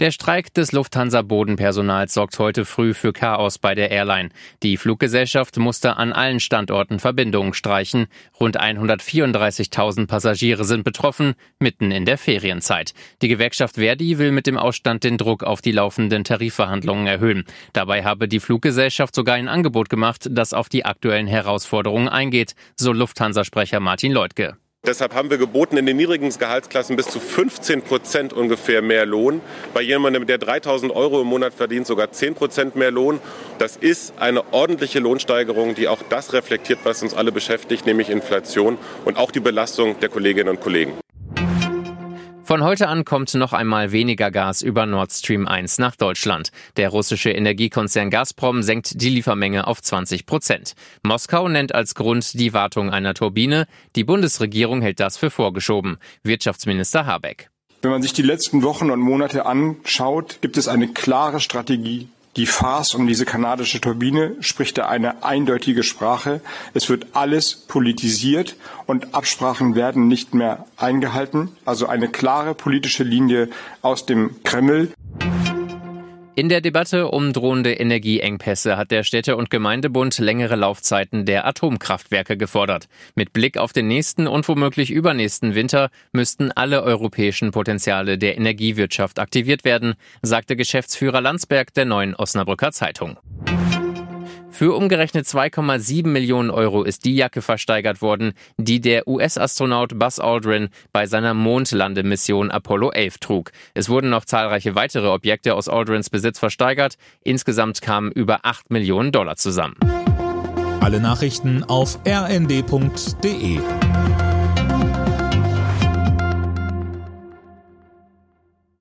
Der Streik des Lufthansa-Bodenpersonals sorgt heute früh für Chaos bei der Airline. Die Fluggesellschaft musste an allen Standorten Verbindungen streichen. Rund 134.000 Passagiere sind betroffen, mitten in der Ferienzeit. Die Gewerkschaft Verdi will mit dem Ausstand den Druck auf die laufenden Tarifverhandlungen erhöhen. Dabei habe die Fluggesellschaft sogar ein Angebot gemacht, das auf die aktuellen Herausforderungen eingeht, so Lufthansa-Sprecher Martin Leutke. Deshalb haben wir geboten, in den niedrigen Gehaltsklassen bis zu 15 Prozent ungefähr mehr Lohn. Bei jemandem, der 3000 Euro im Monat verdient, sogar 10 Prozent mehr Lohn. Das ist eine ordentliche Lohnsteigerung, die auch das reflektiert, was uns alle beschäftigt, nämlich Inflation und auch die Belastung der Kolleginnen und Kollegen. Von heute an kommt noch einmal weniger Gas über Nord Stream 1 nach Deutschland. Der russische Energiekonzern Gazprom senkt die Liefermenge auf 20 Prozent. Moskau nennt als Grund die Wartung einer Turbine. Die Bundesregierung hält das für vorgeschoben. Wirtschaftsminister Habeck. Wenn man sich die letzten Wochen und Monate anschaut, gibt es eine klare Strategie die Farce um diese kanadische Turbine spricht da eine eindeutige Sprache. Es wird alles politisiert und Absprachen werden nicht mehr eingehalten. Also eine klare politische Linie aus dem Kreml. In der Debatte um drohende Energieengpässe hat der Städte- und Gemeindebund längere Laufzeiten der Atomkraftwerke gefordert. Mit Blick auf den nächsten und womöglich übernächsten Winter müssten alle europäischen Potenziale der Energiewirtschaft aktiviert werden, sagte Geschäftsführer Landsberg der neuen Osnabrücker Zeitung. Für umgerechnet 2,7 Millionen Euro ist die Jacke versteigert worden, die der US-Astronaut Buzz Aldrin bei seiner Mondlandemission Apollo 11 trug. Es wurden noch zahlreiche weitere Objekte aus Aldrins Besitz versteigert. Insgesamt kamen über 8 Millionen Dollar zusammen. Alle Nachrichten auf rnd.de